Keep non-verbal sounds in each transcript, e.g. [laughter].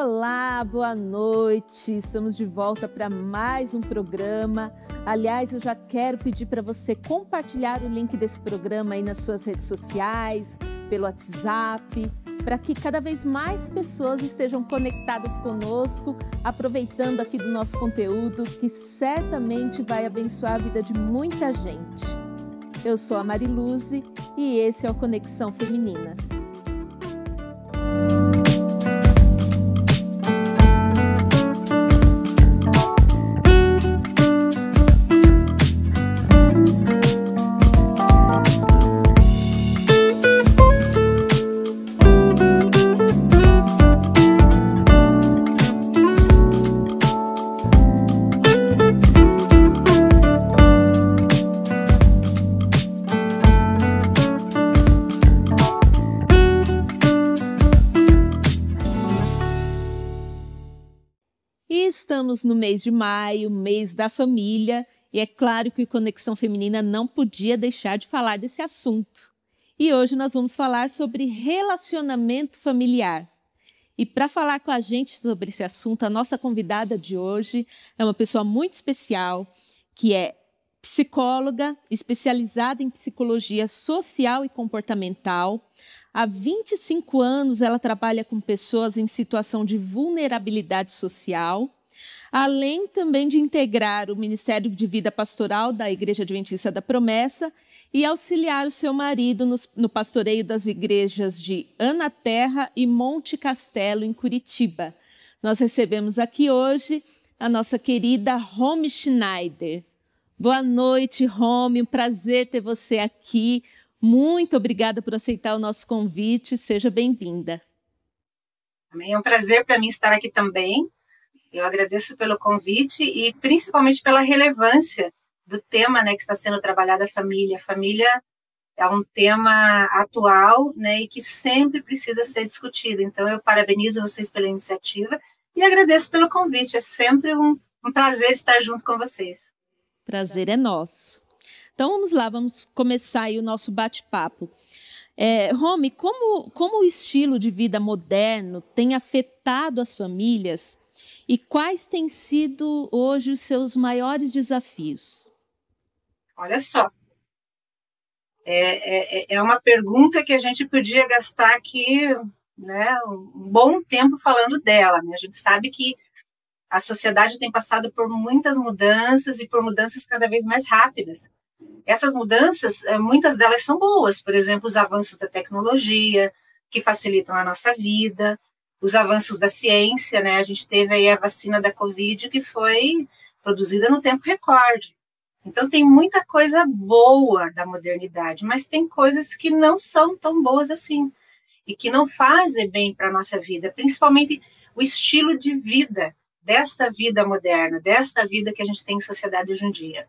Olá, boa noite. Estamos de volta para mais um programa. Aliás, eu já quero pedir para você compartilhar o link desse programa aí nas suas redes sociais, pelo WhatsApp, para que cada vez mais pessoas estejam conectadas conosco, aproveitando aqui do nosso conteúdo que certamente vai abençoar a vida de muita gente. Eu sou a Mariluze e esse é o Conexão Feminina. Estamos no mês de maio, mês da família, e é claro que Conexão Feminina não podia deixar de falar desse assunto. E hoje nós vamos falar sobre relacionamento familiar. E para falar com a gente sobre esse assunto, a nossa convidada de hoje é uma pessoa muito especial, que é psicóloga, especializada em psicologia social e comportamental. Há 25 anos ela trabalha com pessoas em situação de vulnerabilidade social além também de integrar o Ministério de Vida Pastoral da Igreja Adventista da Promessa e auxiliar o seu marido no, no pastoreio das igrejas de Ana Terra e Monte Castelo, em Curitiba. Nós recebemos aqui hoje a nossa querida Rome Schneider. Boa noite, Rome. Um prazer ter você aqui. Muito obrigada por aceitar o nosso convite. Seja bem-vinda. É um prazer para mim estar aqui também. Eu agradeço pelo convite e principalmente pela relevância do tema né, que está sendo trabalhado a família. Família é um tema atual né, e que sempre precisa ser discutido. Então, eu parabenizo vocês pela iniciativa e agradeço pelo convite. É sempre um, um prazer estar junto com vocês. Prazer é nosso. Então, vamos lá, vamos começar aí o nosso bate-papo. É, como, como o estilo de vida moderno tem afetado as famílias e quais têm sido hoje os seus maiores desafios? Olha só, é, é, é uma pergunta que a gente podia gastar aqui né, um bom tempo falando dela. Né? A gente sabe que a sociedade tem passado por muitas mudanças e por mudanças cada vez mais rápidas. Essas mudanças, é, muitas delas são boas, por exemplo, os avanços da tecnologia, que facilitam a nossa vida, os avanços da ciência, né? A gente teve aí a vacina da Covid que foi produzida no tempo recorde. Então tem muita coisa boa da modernidade, mas tem coisas que não são tão boas assim e que não fazem bem para a nossa vida, principalmente o estilo de vida desta vida moderna, desta vida que a gente tem em sociedade hoje em dia.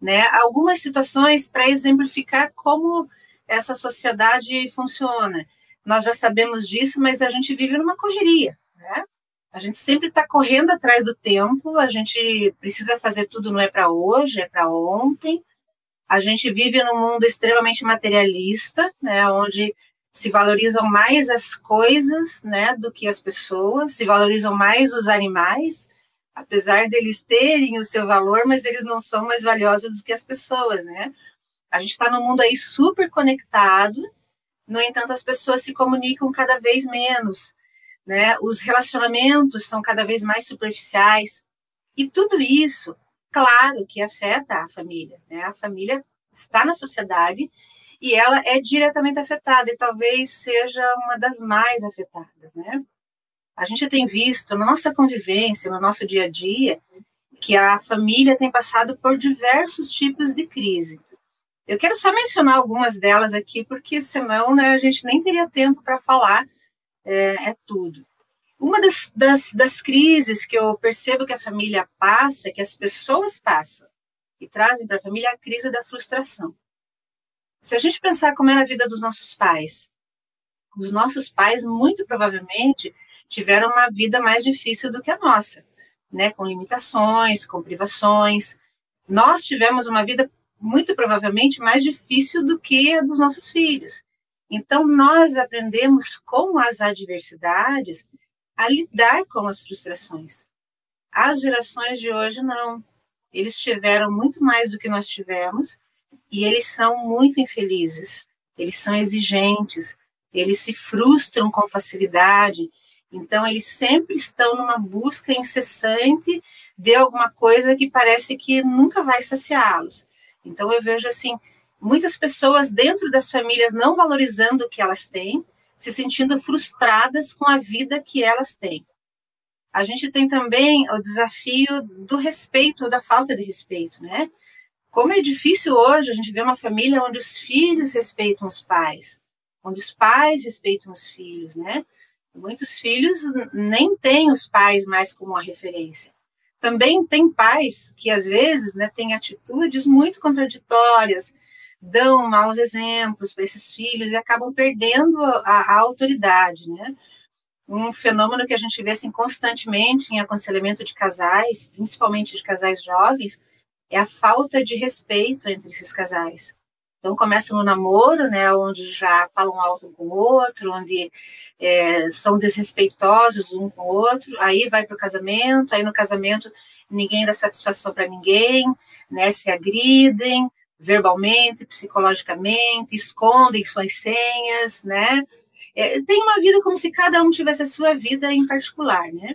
Né? Algumas situações para exemplificar como essa sociedade funciona nós já sabemos disso, mas a gente vive numa correria, né? A gente sempre está correndo atrás do tempo, a gente precisa fazer tudo, não é para hoje, é para ontem. A gente vive num mundo extremamente materialista, né, onde se valorizam mais as coisas, né, do que as pessoas, se valorizam mais os animais, apesar deles terem o seu valor, mas eles não são mais valiosos do que as pessoas, né? A gente está num mundo aí super conectado, no entanto, as pessoas se comunicam cada vez menos, né? Os relacionamentos são cada vez mais superficiais. E tudo isso, claro, que afeta a família, né? A família está na sociedade e ela é diretamente afetada e talvez seja uma das mais afetadas, né? A gente tem visto na nossa convivência, no nosso dia a dia, que a família tem passado por diversos tipos de crise. Eu quero só mencionar algumas delas aqui, porque senão né, a gente nem teria tempo para falar é, é, tudo. Uma das, das, das crises que eu percebo que a família passa, que as pessoas passam e trazem para a família, é a crise da frustração. Se a gente pensar como era a vida dos nossos pais, os nossos pais muito provavelmente tiveram uma vida mais difícil do que a nossa, né, com limitações, com privações. Nós tivemos uma vida muito provavelmente mais difícil do que a dos nossos filhos. Então, nós aprendemos com as adversidades a lidar com as frustrações. As gerações de hoje não. Eles tiveram muito mais do que nós tivemos e eles são muito infelizes. Eles são exigentes, eles se frustram com facilidade. Então, eles sempre estão numa busca incessante de alguma coisa que parece que nunca vai saciá-los. Então, eu vejo assim, muitas pessoas dentro das famílias não valorizando o que elas têm, se sentindo frustradas com a vida que elas têm. A gente tem também o desafio do respeito, da falta de respeito, né? Como é difícil hoje a gente ver uma família onde os filhos respeitam os pais, onde os pais respeitam os filhos, né? Muitos filhos nem têm os pais mais como uma referência. Também tem pais que às vezes, né, têm atitudes muito contraditórias, dão maus exemplos para esses filhos e acabam perdendo a, a autoridade, né? um fenômeno que a gente vê assim, constantemente em aconselhamento de casais, principalmente de casais jovens, é a falta de respeito entre esses casais. Então começa no namoro, né, onde já falam alto com o outro, onde é, são desrespeitosos um com o outro, aí vai para o casamento, aí no casamento ninguém dá satisfação para ninguém, né, se agridem verbalmente, psicologicamente, escondem suas senhas, né, é, tem uma vida como se cada um tivesse a sua vida em particular, né?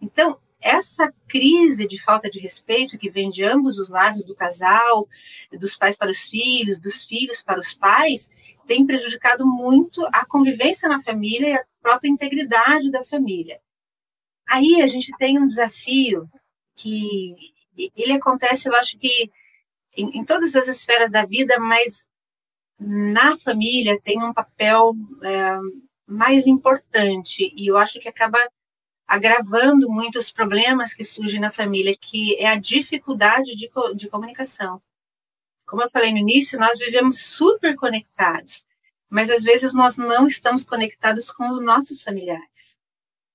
Então, essa crise de falta de respeito que vem de ambos os lados do casal, dos pais para os filhos, dos filhos para os pais, tem prejudicado muito a convivência na família e a própria integridade da família. Aí a gente tem um desafio que ele acontece, eu acho que em, em todas as esferas da vida, mas na família tem um papel é, mais importante e eu acho que acaba agravando muitos problemas que surgem na família, que é a dificuldade de, de comunicação. Como eu falei no início, nós vivemos super conectados, mas às vezes nós não estamos conectados com os nossos familiares.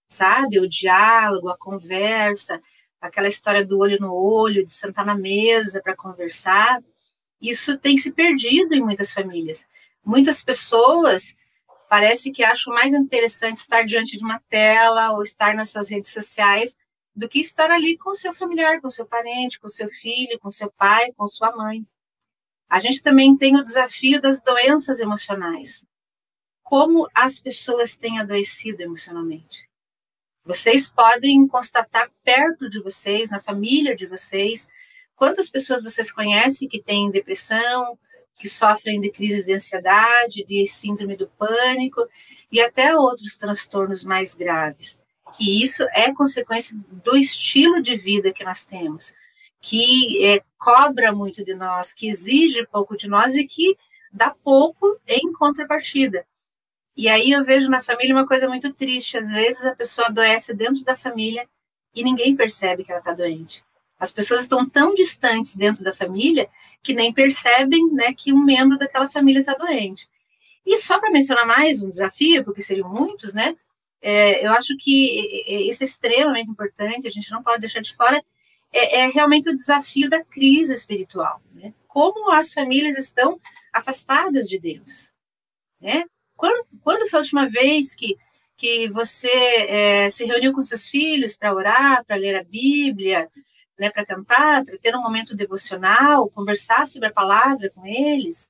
Sabe? O diálogo, a conversa, aquela história do olho no olho, de sentar na mesa para conversar isso tem se perdido em muitas famílias. Muitas pessoas parece que acham mais interessante estar diante de uma tela ou estar nas suas redes sociais do que estar ali com seu familiar, com seu parente, com seu filho, com seu pai, com sua mãe. A gente também tem o desafio das doenças emocionais. Como as pessoas têm adoecido emocionalmente. Vocês podem constatar perto de vocês, na família de vocês, Quantas pessoas vocês conhecem que têm depressão, que sofrem de crises de ansiedade, de síndrome do pânico e até outros transtornos mais graves? E isso é consequência do estilo de vida que nós temos, que é, cobra muito de nós, que exige pouco de nós e que dá pouco em contrapartida. E aí eu vejo na família uma coisa muito triste. Às vezes a pessoa adoece dentro da família e ninguém percebe que ela está doente. As pessoas estão tão distantes dentro da família que nem percebem né, que um membro daquela família está doente. E só para mencionar mais um desafio, porque seriam muitos, né? É, eu acho que esse é extremamente importante, a gente não pode deixar de fora, é, é realmente o desafio da crise espiritual. Né? Como as famílias estão afastadas de Deus. Né? Quando, quando foi a última vez que, que você é, se reuniu com seus filhos para orar, para ler a Bíblia, né, para cantar, para ter um momento devocional, conversar sobre a palavra com eles.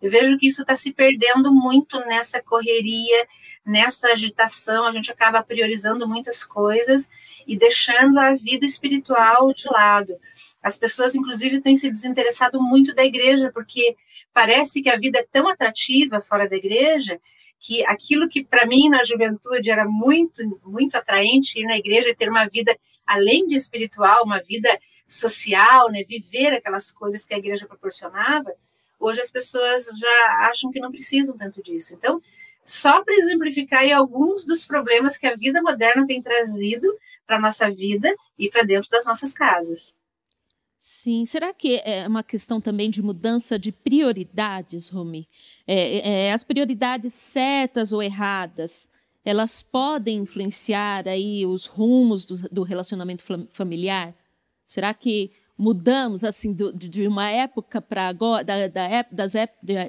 Eu vejo que isso está se perdendo muito nessa correria, nessa agitação. A gente acaba priorizando muitas coisas e deixando a vida espiritual de lado. As pessoas, inclusive, têm se desinteressado muito da igreja, porque parece que a vida é tão atrativa fora da igreja que aquilo que para mim na juventude era muito muito atraente ir na igreja e ter uma vida além de espiritual, uma vida social, né, viver aquelas coisas que a igreja proporcionava, hoje as pessoas já acham que não precisam tanto disso. Então, só para exemplificar aí alguns dos problemas que a vida moderna tem trazido para a nossa vida e para dentro das nossas casas. Sim, será que é uma questão também de mudança de prioridades, Rumi? É, é, as prioridades certas ou erradas, elas podem influenciar aí os rumos do, do relacionamento familiar? Será que mudamos assim do, de uma época para agora, da, da, das,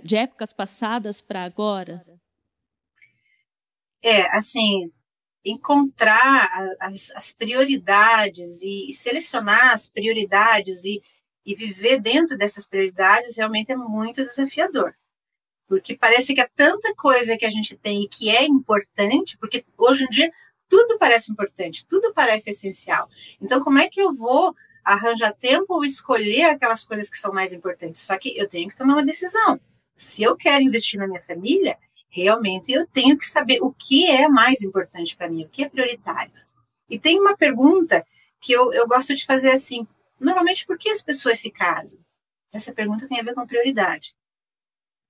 de épocas passadas para agora? É, assim, encontrar as, as prioridades e, e, selecionar as prioridades e, e viver dentro dessas prioridades realmente é muito desafiador. Porque parece que há tanta coisa que a gente tem e que é importante, porque hoje em dia tudo parece importante, tudo parece essencial. Então, como é que eu vou arranjar tempo ou escolher aquelas coisas que são mais importantes? Só que eu tenho que tomar uma decisão. Se eu quero investir na minha família, realmente eu tenho que saber o que é mais importante para mim, o que é prioritário. E tem uma pergunta que eu, eu gosto de fazer assim: normalmente, por que as pessoas se casam? Essa pergunta tem a ver com prioridade.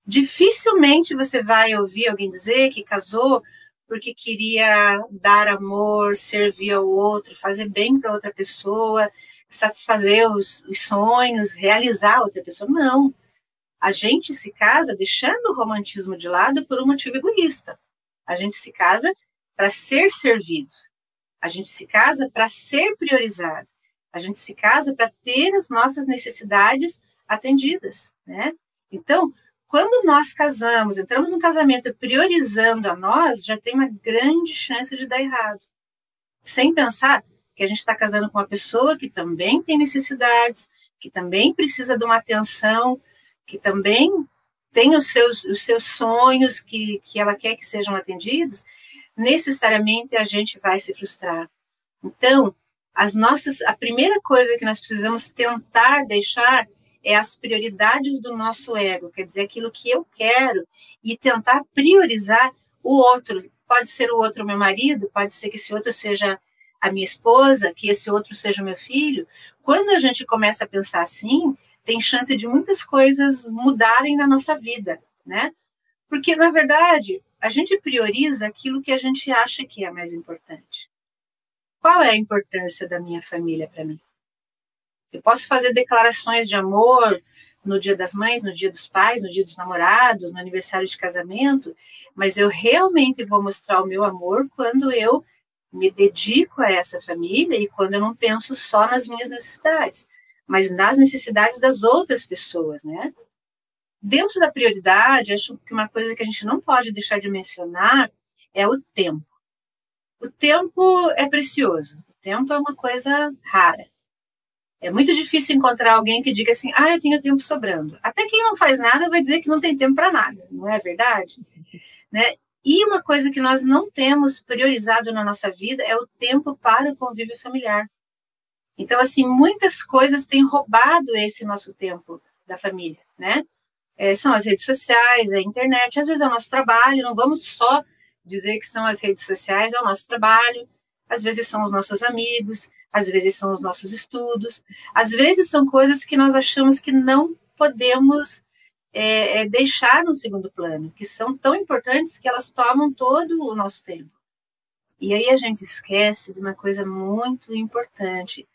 Dificilmente você vai ouvir alguém dizer que casou porque queria dar amor, servir ao outro, fazer bem para outra pessoa, satisfazer os, os sonhos, realizar outra pessoa. Não. A gente se casa deixando o romantismo de lado por um motivo egoísta. A gente se casa para ser servido. A gente se casa para ser priorizado. A gente se casa para ter as nossas necessidades atendidas, né? Então, quando nós casamos, entramos no casamento priorizando a nós, já tem uma grande chance de dar errado. Sem pensar que a gente está casando com uma pessoa que também tem necessidades, que também precisa de uma atenção, que também tem os seus, os seus sonhos, que, que ela quer que sejam atendidos, necessariamente a gente vai se frustrar. Então, as nossas, a primeira coisa que nós precisamos tentar deixar é as prioridades do nosso ego, quer dizer, aquilo que eu quero e tentar priorizar o outro. Pode ser o outro meu marido, pode ser que esse outro seja a minha esposa, que esse outro seja o meu filho. Quando a gente começa a pensar assim, tem chance de muitas coisas mudarem na nossa vida, né? Porque, na verdade, a gente prioriza aquilo que a gente acha que é mais importante. Qual é a importância da minha família para mim? Eu posso fazer declarações de amor no dia das mães, no dia dos pais, no dia dos namorados, no aniversário de casamento, mas eu realmente vou mostrar o meu amor quando eu me dedico a essa família e quando eu não penso só nas minhas necessidades, mas nas necessidades das outras pessoas, né? Dentro da prioridade, acho que uma coisa que a gente não pode deixar de mencionar é o tempo. O tempo é precioso, o tempo é uma coisa rara. É muito difícil encontrar alguém que diga assim, ah, eu tenho tempo sobrando. Até quem não faz nada vai dizer que não tem tempo para nada, não é verdade? Né? E uma coisa que nós não temos priorizado na nossa vida é o tempo para o convívio familiar. Então, assim, muitas coisas têm roubado esse nosso tempo da família, né? É, são as redes sociais, a internet, às vezes é o nosso trabalho, não vamos só dizer que são as redes sociais, é o nosso trabalho, às vezes são os nossos amigos, às vezes são os nossos estudos, às vezes são coisas que nós achamos que não podemos é, é, deixar no segundo plano, que são tão importantes que elas tomam todo o nosso tempo. E aí a gente esquece de uma coisa muito importante.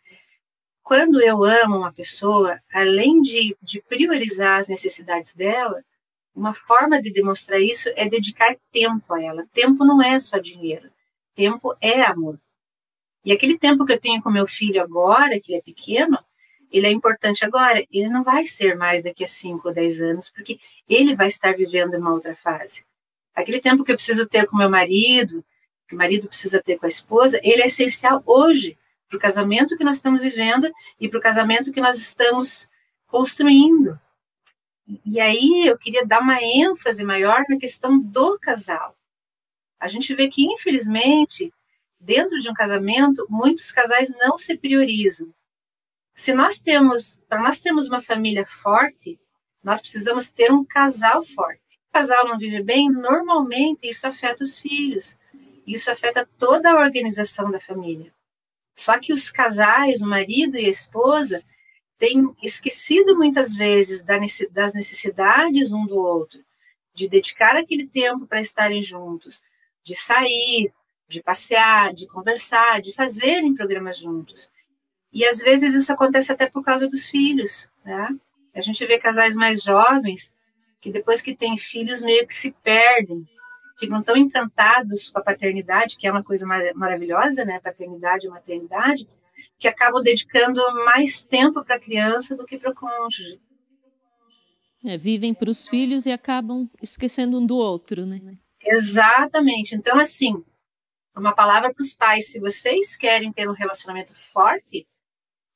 Quando eu amo uma pessoa, além de, de priorizar as necessidades dela, uma forma de demonstrar isso é dedicar tempo a ela. Tempo não é só dinheiro. Tempo é amor. E aquele tempo que eu tenho com meu filho agora, que ele é pequeno, ele é importante agora. Ele não vai ser mais daqui a 5 ou 10 anos, porque ele vai estar vivendo uma outra fase. Aquele tempo que eu preciso ter com meu marido, que o marido precisa ter com a esposa, ele é essencial hoje para o casamento que nós estamos vivendo e para o casamento que nós estamos construindo. E aí eu queria dar uma ênfase maior na questão do casal. A gente vê que, infelizmente, dentro de um casamento, muitos casais não se priorizam. Se nós temos, para nós termos uma família forte, nós precisamos ter um casal forte. O casal não vive bem, normalmente isso afeta os filhos. Isso afeta toda a organização da família. Só que os casais, o marido e a esposa, têm esquecido muitas vezes das necessidades um do outro, de dedicar aquele tempo para estarem juntos, de sair, de passear, de conversar, de fazerem programas juntos. E às vezes isso acontece até por causa dos filhos, né? A gente vê casais mais jovens que depois que têm filhos meio que se perdem, ficam tão encantados com a paternidade, que é uma coisa mar maravilhosa, né? Paternidade e maternidade, que acabam dedicando mais tempo para a criança do que para o cônjuge. É, vivem para os filhos e acabam esquecendo um do outro, né? Exatamente. Então, assim, uma palavra para os pais: se vocês querem ter um relacionamento forte,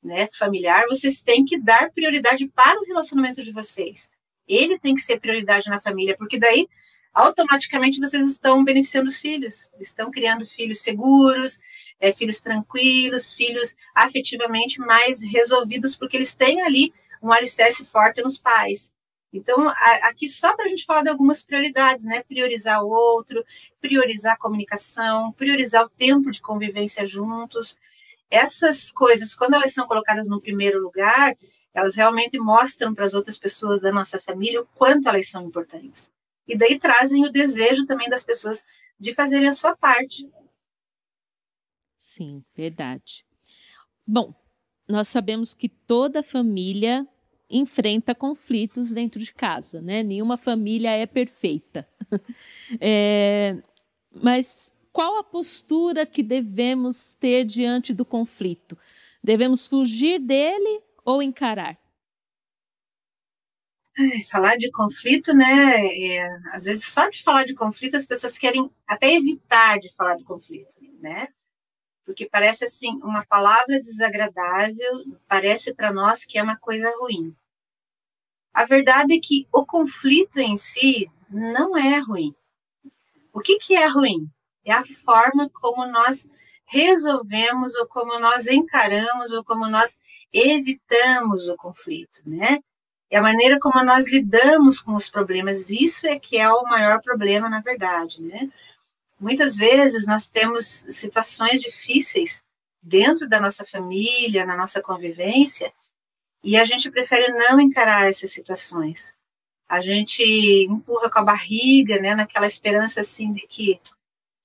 né, familiar, vocês têm que dar prioridade para o relacionamento de vocês. Ele tem que ser prioridade na família, porque daí automaticamente vocês estão beneficiando os filhos, estão criando filhos seguros, é, filhos tranquilos, filhos afetivamente mais resolvidos, porque eles têm ali um alicerce forte nos pais. Então, a, aqui só para a gente falar de algumas prioridades, né? Priorizar o outro, priorizar a comunicação, priorizar o tempo de convivência juntos. Essas coisas, quando elas são colocadas no primeiro lugar, elas realmente mostram para as outras pessoas da nossa família o quanto elas são importantes. E daí trazem o desejo também das pessoas de fazerem a sua parte. Sim, verdade. Bom, nós sabemos que toda família enfrenta conflitos dentro de casa, né? Nenhuma família é perfeita. [laughs] é, mas qual a postura que devemos ter diante do conflito? Devemos fugir dele ou encarar? Falar de conflito, né? É, às vezes só de falar de conflito as pessoas querem até evitar de falar de conflito, né? Porque parece assim uma palavra desagradável, parece para nós que é uma coisa ruim. A verdade é que o conflito em si não é ruim. O que, que é ruim? É a forma como nós resolvemos, ou como nós encaramos, ou como nós evitamos o conflito, né? É a maneira como nós lidamos com os problemas. Isso é que é o maior problema, na verdade, né? Muitas vezes nós temos situações difíceis dentro da nossa família, na nossa convivência, e a gente prefere não encarar essas situações. A gente empurra com a barriga, né, naquela esperança assim de que,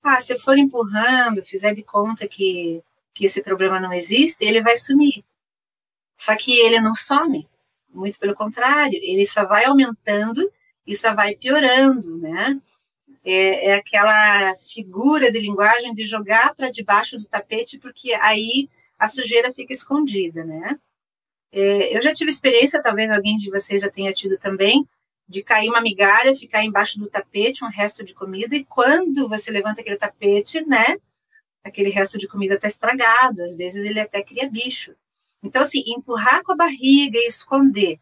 ah, se eu for empurrando, fizer de conta que, que esse problema não existe, ele vai sumir. Só que ele não some, muito pelo contrário, ele só vai aumentando e só vai piorando, né? É, é aquela figura de linguagem de jogar para debaixo do tapete, porque aí a sujeira fica escondida, né? É, eu já tive experiência, talvez alguém de vocês já tenha tido também, de cair uma migalha, ficar embaixo do tapete, um resto de comida, e quando você levanta aquele tapete, né, aquele resto de comida está estragado, às vezes ele até cria bicho. Então, assim, empurrar com a barriga e esconder,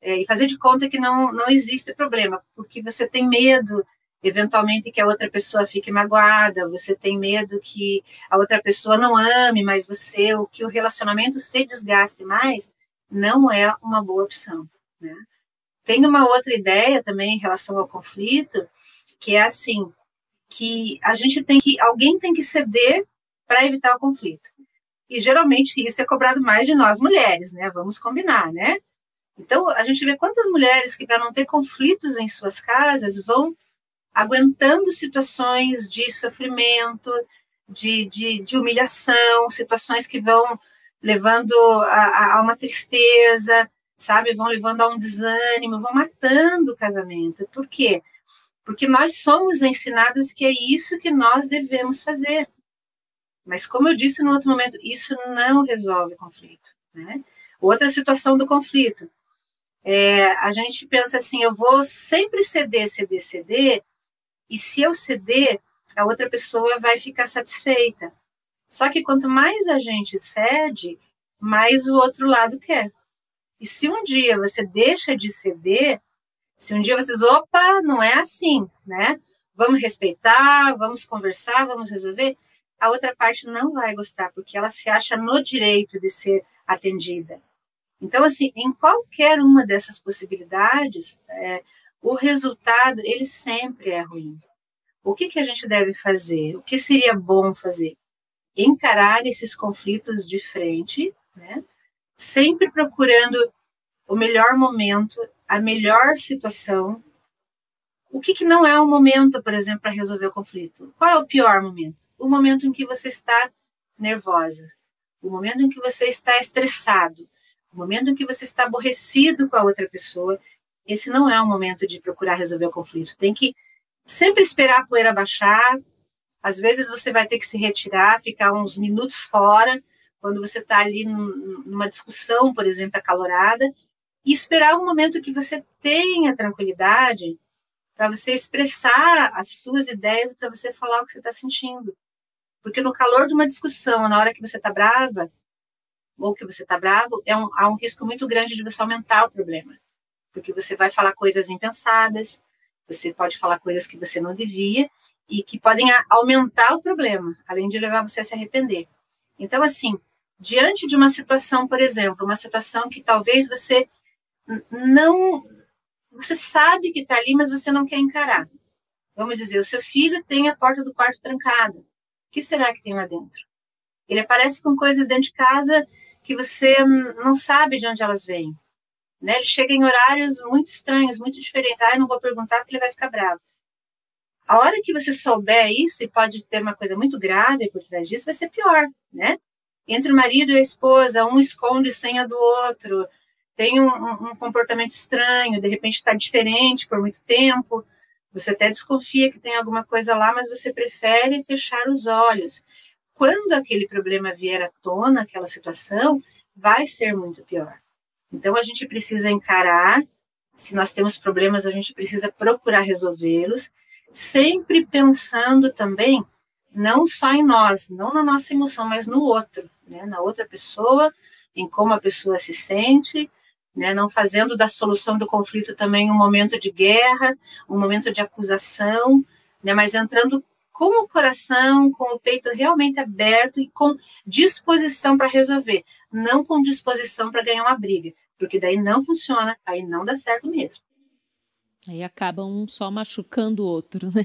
é, e fazer de conta que não, não existe problema, porque você tem medo, eventualmente, que a outra pessoa fique magoada, você tem medo que a outra pessoa não ame mais você, ou que o relacionamento se desgaste mais, não é uma boa opção. Né? Tem uma outra ideia também em relação ao conflito, que é assim, que a gente tem que, alguém tem que ceder para evitar o conflito. E geralmente isso é cobrado mais de nós mulheres, né? Vamos combinar, né? Então a gente vê quantas mulheres que para não ter conflitos em suas casas vão aguentando situações de sofrimento, de, de, de humilhação, situações que vão levando a, a, uma tristeza, sabe? Vão levando a um desânimo, vão matando o casamento. Por quê? Porque nós somos ensinadas que é isso que nós devemos fazer. Mas, como eu disse no outro momento, isso não resolve o conflito. Né? Outra situação do conflito. É, a gente pensa assim: eu vou sempre ceder, ceder, ceder, e se eu ceder, a outra pessoa vai ficar satisfeita. Só que quanto mais a gente cede, mais o outro lado quer. E se um dia você deixa de ceder, se um dia vocês, opa, não é assim, né? Vamos respeitar, vamos conversar, vamos resolver, a outra parte não vai gostar, porque ela se acha no direito de ser atendida. Então, assim, em qualquer uma dessas possibilidades, é, o resultado, ele sempre é ruim. O que, que a gente deve fazer? O que seria bom fazer? encarar esses conflitos de frente, né? sempre procurando o melhor momento, a melhor situação. O que, que não é o momento, por exemplo, para resolver o conflito? Qual é o pior momento? O momento em que você está nervosa, o momento em que você está estressado, o momento em que você está aborrecido com a outra pessoa. Esse não é o momento de procurar resolver o conflito. Tem que sempre esperar a poeira baixar, às vezes você vai ter que se retirar, ficar uns minutos fora, quando você está ali numa discussão, por exemplo, acalorada, e esperar um momento que você tenha tranquilidade para você expressar as suas ideias, para você falar o que você está sentindo. Porque no calor de uma discussão, na hora que você está brava, ou que você está bravo, é um, há um risco muito grande de você aumentar o problema. Porque você vai falar coisas impensadas, você pode falar coisas que você não devia e que podem aumentar o problema, além de levar você a se arrepender. Então, assim, diante de uma situação, por exemplo, uma situação que talvez você não. Você sabe que está ali, mas você não quer encarar. Vamos dizer, o seu filho tem a porta do quarto trancada. Que será que tem lá dentro? Ele aparece com coisas dentro de casa que você não sabe de onde elas vêm. Né? Ele chega em horários muito estranhos, muito diferentes. Ah, eu não vou perguntar porque ele vai ficar bravo. A hora que você souber isso, e pode ter uma coisa muito grave por trás disso, vai ser pior, né? Entre o marido e a esposa, um esconde senha do outro, tem um, um comportamento estranho, de repente está diferente por muito tempo, você até desconfia que tem alguma coisa lá, mas você prefere fechar os olhos. Quando aquele problema vier à tona, aquela situação, vai ser muito pior. Então a gente precisa encarar, se nós temos problemas, a gente precisa procurar resolvê-los, sempre pensando também não só em nós, não na nossa emoção, mas no outro, né? na outra pessoa, em como a pessoa se sente, né, não fazendo da solução do conflito também um momento de guerra, um momento de acusação, né, mas entrando com o coração, com o peito realmente aberto e com disposição para resolver, não com disposição para ganhar uma briga, porque daí não funciona, aí não dá certo mesmo. Aí acaba um só machucando o outro, né?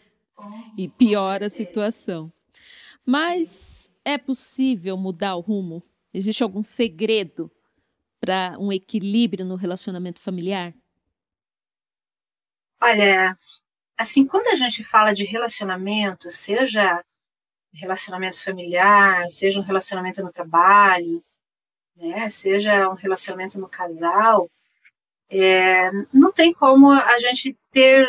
E piora a situação. Mas é possível mudar o rumo? Existe algum segredo para um equilíbrio no relacionamento familiar? Olha, assim, quando a gente fala de relacionamento, seja relacionamento familiar, seja um relacionamento no trabalho, né, seja um relacionamento no casal, é, não tem como a gente ter,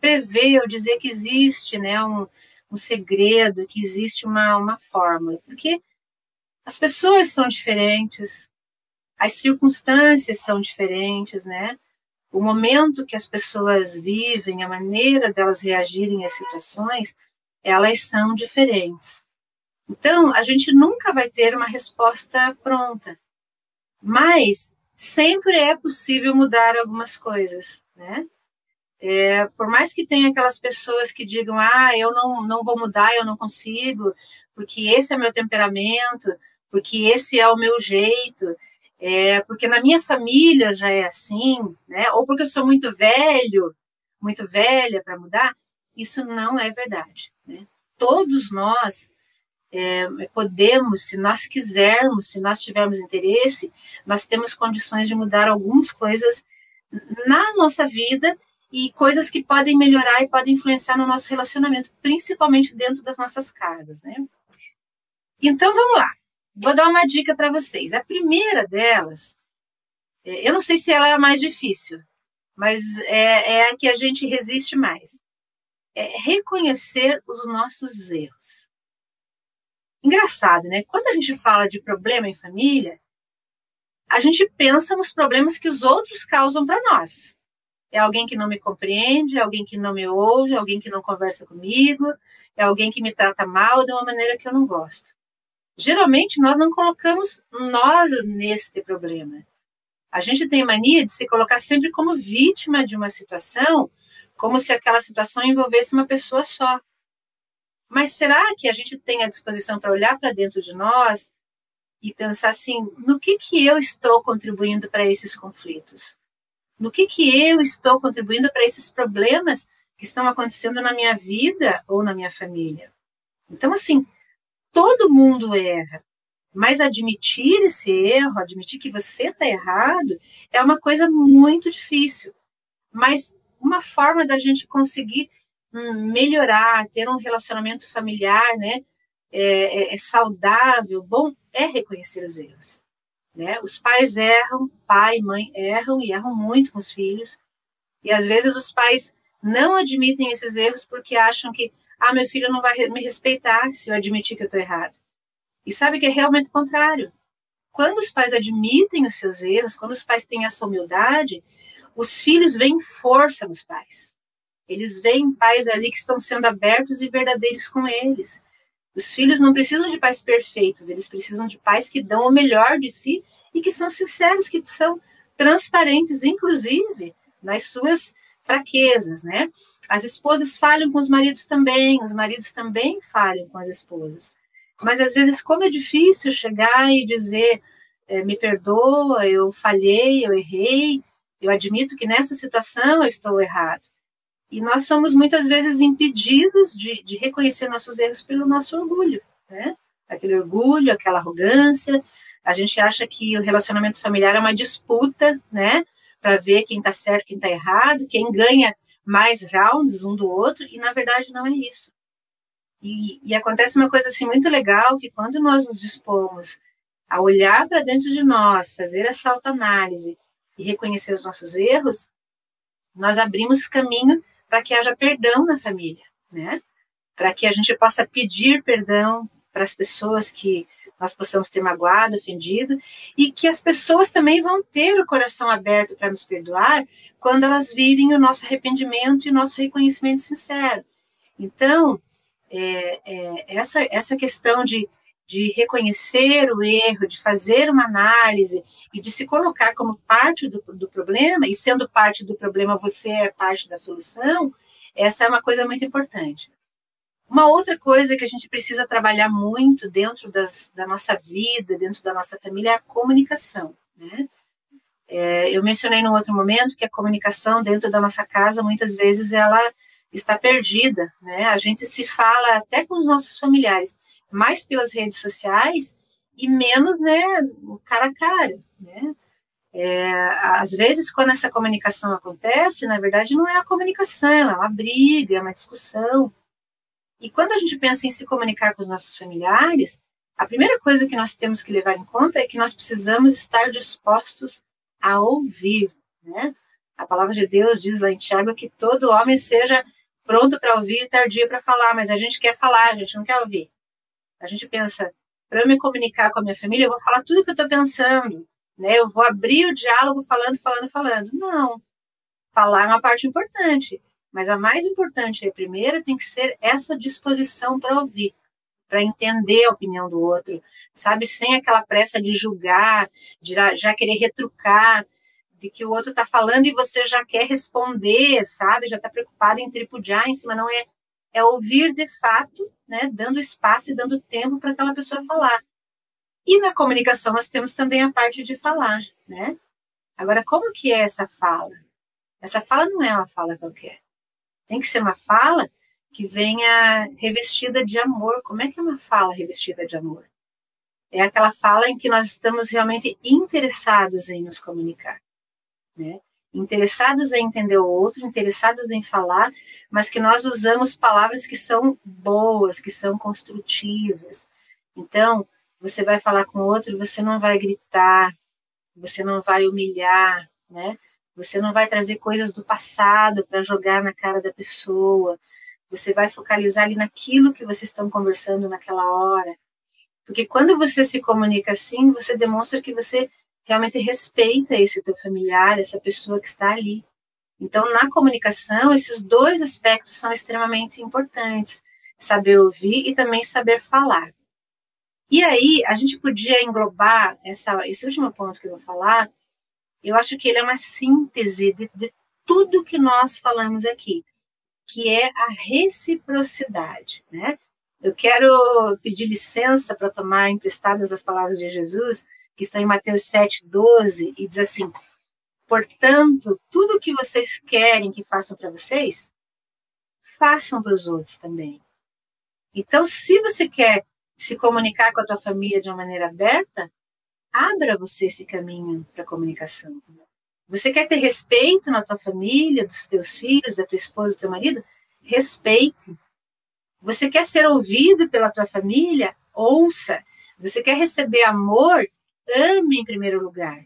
prever ou dizer que existe né, um, um segredo, que existe uma, uma fórmula, porque as pessoas são diferentes, as circunstâncias são diferentes, né? O momento que as pessoas vivem, a maneira delas reagirem às situações, elas são diferentes. Então, a gente nunca vai ter uma resposta pronta, mas sempre é possível mudar algumas coisas, né? É, por mais que tenha aquelas pessoas que digam, ah, eu não, não vou mudar, eu não consigo, porque esse é meu temperamento, porque esse é o meu jeito, é, porque na minha família já é assim, né? Ou porque eu sou muito velho, muito velha para mudar. Isso não é verdade, né? Todos nós é, podemos, se nós quisermos, se nós tivermos interesse, nós temos condições de mudar algumas coisas na nossa vida e coisas que podem melhorar e podem influenciar no nosso relacionamento, principalmente dentro das nossas casas, né? Então vamos lá. Vou dar uma dica para vocês. A primeira delas, é, eu não sei se ela é a mais difícil, mas é, é a que a gente resiste mais. É reconhecer os nossos erros. Engraçado, né? Quando a gente fala de problema em família, a gente pensa nos problemas que os outros causam para nós. É alguém que não me compreende, é alguém que não me ouve, é alguém que não conversa comigo, é alguém que me trata mal de uma maneira que eu não gosto geralmente nós não colocamos nós neste problema. A gente tem mania de se colocar sempre como vítima de uma situação, como se aquela situação envolvesse uma pessoa só. Mas será que a gente tem a disposição para olhar para dentro de nós e pensar assim, no que que eu estou contribuindo para esses conflitos? No que que eu estou contribuindo para esses problemas que estão acontecendo na minha vida ou na minha família? Então, assim, todo mundo erra. Mas admitir esse erro, admitir que você está errado, é uma coisa muito difícil. Mas uma forma da gente conseguir hum, melhorar, ter um relacionamento familiar, né, é, é, é saudável, bom, é reconhecer os erros. Né? Os pais erram, pai e mãe erram e erram muito com os filhos. E às vezes os pais não admitem esses erros porque acham que ah, meu filho não vai me respeitar se eu admitir que eu estou errado. E sabe que é realmente o contrário. Quando os pais admitem os seus erros, quando os pais têm essa humildade, os filhos veem força nos pais. Eles veem pais ali que estão sendo abertos e verdadeiros com eles. Os filhos não precisam de pais perfeitos, eles precisam de pais que dão o melhor de si e que são sinceros, que são transparentes, inclusive nas suas fraquezas, né? As esposas falham com os maridos também, os maridos também falham com as esposas. Mas às vezes, como é difícil chegar e dizer: é, me perdoa, eu falhei, eu errei, eu admito que nessa situação eu estou errado. E nós somos muitas vezes impedidos de, de reconhecer nossos erros pelo nosso orgulho, né? Aquele orgulho, aquela arrogância. A gente acha que o relacionamento familiar é uma disputa, né? Para ver quem está certo, quem está errado, quem ganha mais rounds um do outro, e na verdade não é isso. E, e acontece uma coisa assim muito legal, que quando nós nos dispomos a olhar para dentro de nós, fazer essa autoanálise e reconhecer os nossos erros, nós abrimos caminho para que haja perdão na família, né? Para que a gente possa pedir perdão para as pessoas que nós possamos ter magoado, ofendido, e que as pessoas também vão ter o coração aberto para nos perdoar quando elas virem o nosso arrependimento e o nosso reconhecimento sincero. Então, é, é, essa, essa questão de, de reconhecer o erro, de fazer uma análise e de se colocar como parte do, do problema, e sendo parte do problema, você é parte da solução, essa é uma coisa muito importante. Uma outra coisa que a gente precisa trabalhar muito dentro das, da nossa vida, dentro da nossa família, é a comunicação. Né? É, eu mencionei no outro momento que a comunicação dentro da nossa casa, muitas vezes, ela está perdida. Né? A gente se fala até com os nossos familiares, mais pelas redes sociais e menos né, cara a cara. Né? É, às vezes, quando essa comunicação acontece, na verdade, não é a comunicação, é uma briga, é uma discussão. E quando a gente pensa em se comunicar com os nossos familiares, a primeira coisa que nós temos que levar em conta é que nós precisamos estar dispostos a ouvir, né? A palavra de Deus diz lá em Tiago que todo homem seja pronto para ouvir e tardio para falar, mas a gente quer falar, a gente não quer ouvir. A gente pensa, para eu me comunicar com a minha família, eu vou falar tudo o que eu estou pensando, né? Eu vou abrir o diálogo falando, falando, falando. Não. Falar é uma parte importante. Mas a mais importante a primeira tem que ser essa disposição para ouvir, para entender a opinião do outro, sabe? Sem aquela pressa de julgar, de já querer retrucar, de que o outro está falando e você já quer responder, sabe? Já está preocupado em tripudiar em cima, não é é ouvir de fato, né, dando espaço e dando tempo para aquela pessoa falar. E na comunicação nós temos também a parte de falar, né? Agora, como que é essa fala? Essa fala não é uma fala qualquer. Tem que ser uma fala que venha revestida de amor. Como é que é uma fala revestida de amor? É aquela fala em que nós estamos realmente interessados em nos comunicar, né? Interessados em entender o outro, interessados em falar, mas que nós usamos palavras que são boas, que são construtivas. Então, você vai falar com o outro, você não vai gritar, você não vai humilhar, né? Você não vai trazer coisas do passado para jogar na cara da pessoa. Você vai focalizar ali naquilo que vocês estão conversando naquela hora. Porque quando você se comunica assim, você demonstra que você realmente respeita esse teu familiar, essa pessoa que está ali. Então, na comunicação, esses dois aspectos são extremamente importantes: saber ouvir e também saber falar. E aí, a gente podia englobar essa, esse último ponto que eu vou falar eu acho que ele é uma síntese de, de tudo que nós falamos aqui, que é a reciprocidade, né? Eu quero pedir licença para tomar emprestadas as palavras de Jesus, que estão em Mateus 7, 12, e diz assim: Portanto, tudo o que vocês querem que façam para vocês, façam para os outros também. Então, se você quer se comunicar com a tua família de uma maneira aberta, abra você esse caminho para a comunicação. Você quer ter respeito na tua família, dos teus filhos, da tua esposa, do teu marido? Respeite. Você quer ser ouvido pela tua família? Ouça. Você quer receber amor? Ame em primeiro lugar.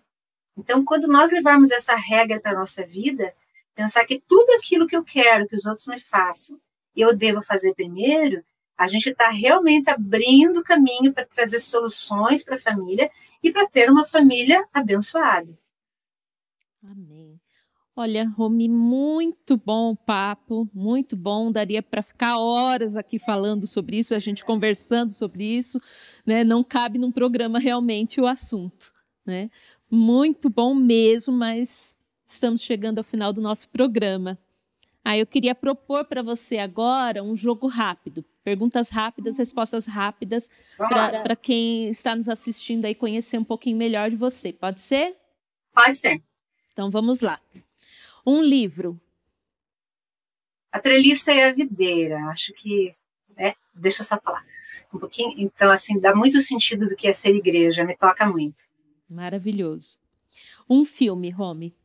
Então, quando nós levarmos essa regra para a nossa vida, pensar que tudo aquilo que eu quero que os outros me façam, eu devo fazer primeiro, a gente está realmente abrindo caminho para trazer soluções para a família e para ter uma família abençoada. Amém. Olha, Romi, muito bom o papo, muito bom. Daria para ficar horas aqui falando sobre isso, a gente conversando sobre isso, né? Não cabe num programa realmente o assunto, né? Muito bom mesmo, mas estamos chegando ao final do nosso programa. Ah, eu queria propor para você agora um jogo rápido. Perguntas rápidas, respostas rápidas, para quem está nos assistindo aí conhecer um pouquinho melhor de você. Pode ser? Pode ser. Então vamos lá. Um livro. A Treliça e a Videira. Acho que. É, deixa eu só falar um pouquinho. Então, assim, dá muito sentido do que é ser igreja, me toca muito. Maravilhoso. Um filme, Rome.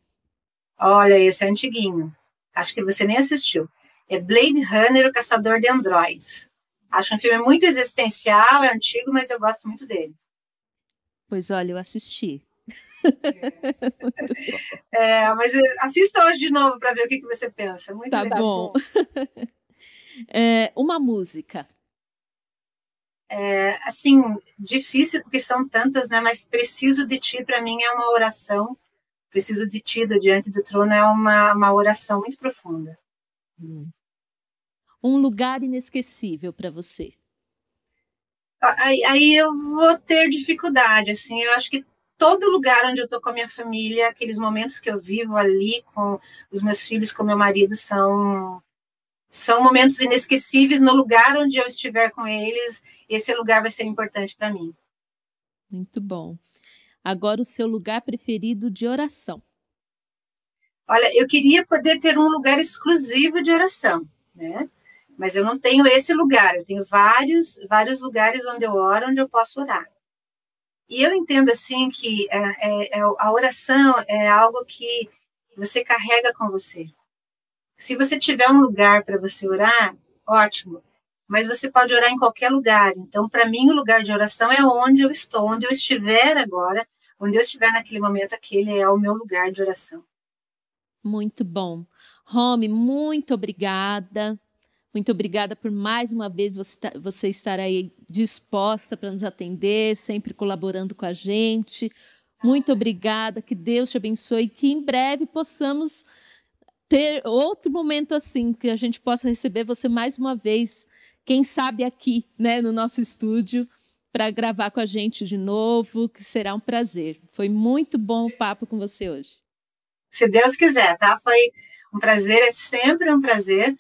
Olha, esse é antiguinho. Acho que você nem assistiu. É Blade Runner, o Caçador de Androids. Acho um filme muito existencial, é antigo, mas eu gosto muito dele. Pois olha, eu assisti. é, mas assista hoje de novo para ver o que, que você pensa. Muito tá legal. bom. [laughs] é, uma música. É, assim, difícil porque são tantas, né? Mas preciso de ti para mim é uma oração. Preciso de ti do diante do trono é uma, uma oração muito profunda. Hum. Um lugar inesquecível para você. Aí, aí, eu vou ter dificuldade, assim, eu acho que todo lugar onde eu estou com a minha família, aqueles momentos que eu vivo ali com os meus filhos, com meu marido, são são momentos inesquecíveis no lugar onde eu estiver com eles. Esse lugar vai ser importante para mim. Muito bom. Agora o seu lugar preferido de oração. Olha, eu queria poder ter um lugar exclusivo de oração, né? Mas eu não tenho esse lugar. Eu tenho vários, vários lugares onde eu oro, onde eu posso orar. E eu entendo assim que é, é, é, a oração é algo que você carrega com você. Se você tiver um lugar para você orar, ótimo. Mas você pode orar em qualquer lugar. Então, para mim, o lugar de oração é onde eu estou, onde eu estiver agora, onde eu estiver naquele momento, aquele é o meu lugar de oração. Muito bom. Rome, muito obrigada muito obrigada por mais uma vez você, tá, você estar aí disposta para nos atender, sempre colaborando com a gente. Muito obrigada, que Deus te abençoe e que em breve possamos ter outro momento assim, que a gente possa receber você mais uma vez, quem sabe aqui, né, no nosso estúdio, para gravar com a gente de novo, que será um prazer. Foi muito bom o papo com você hoje. Se Deus quiser, tá? Foi um prazer, é sempre um prazer.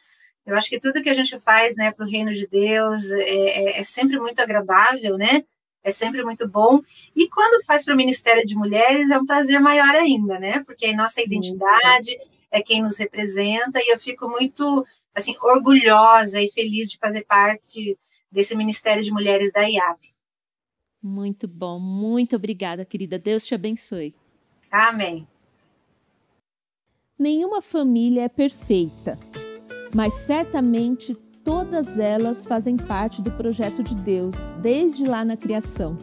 Eu acho que tudo que a gente faz, né, para o reino de Deus é, é, é, sempre muito agradável, né? É sempre muito bom. E quando faz para o Ministério de Mulheres é um prazer maior ainda, né? Porque é nossa identidade, é quem nos representa e eu fico muito assim orgulhosa e feliz de fazer parte desse Ministério de Mulheres da IAB. Muito bom, muito obrigada, querida. Deus te abençoe. Amém. Nenhuma família é perfeita mas certamente todas elas fazem parte do projeto de Deus, desde lá na criação.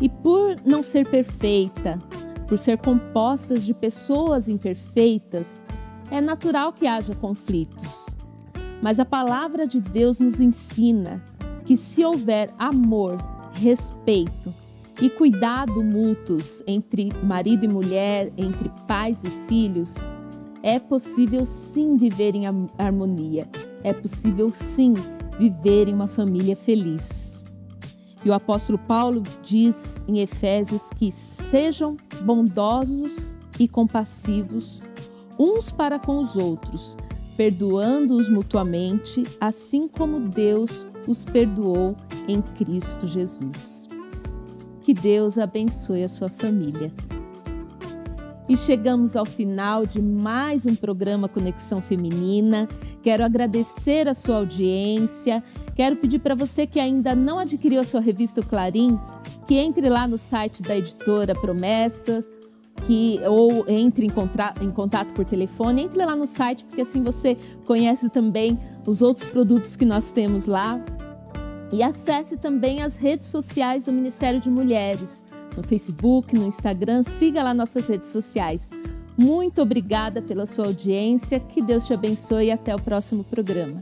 E por não ser perfeita, por ser compostas de pessoas imperfeitas, é natural que haja conflitos. Mas a palavra de Deus nos ensina que se houver amor, respeito e cuidado mútuos entre marido e mulher, entre pais e filhos, é possível sim viver em harmonia, é possível sim viver em uma família feliz. E o apóstolo Paulo diz em Efésios que sejam bondosos e compassivos uns para com os outros, perdoando-os mutuamente, assim como Deus os perdoou em Cristo Jesus. Que Deus abençoe a sua família. E chegamos ao final de mais um programa Conexão Feminina. Quero agradecer a sua audiência. Quero pedir para você que ainda não adquiriu a sua revista Clarim, que entre lá no site da editora Promessas, que ou entre em, em contato por telefone, entre lá no site, porque assim você conhece também os outros produtos que nós temos lá. E acesse também as redes sociais do Ministério de Mulheres no Facebook, no Instagram, siga lá nossas redes sociais. Muito obrigada pela sua audiência, que Deus te abençoe e até o próximo programa.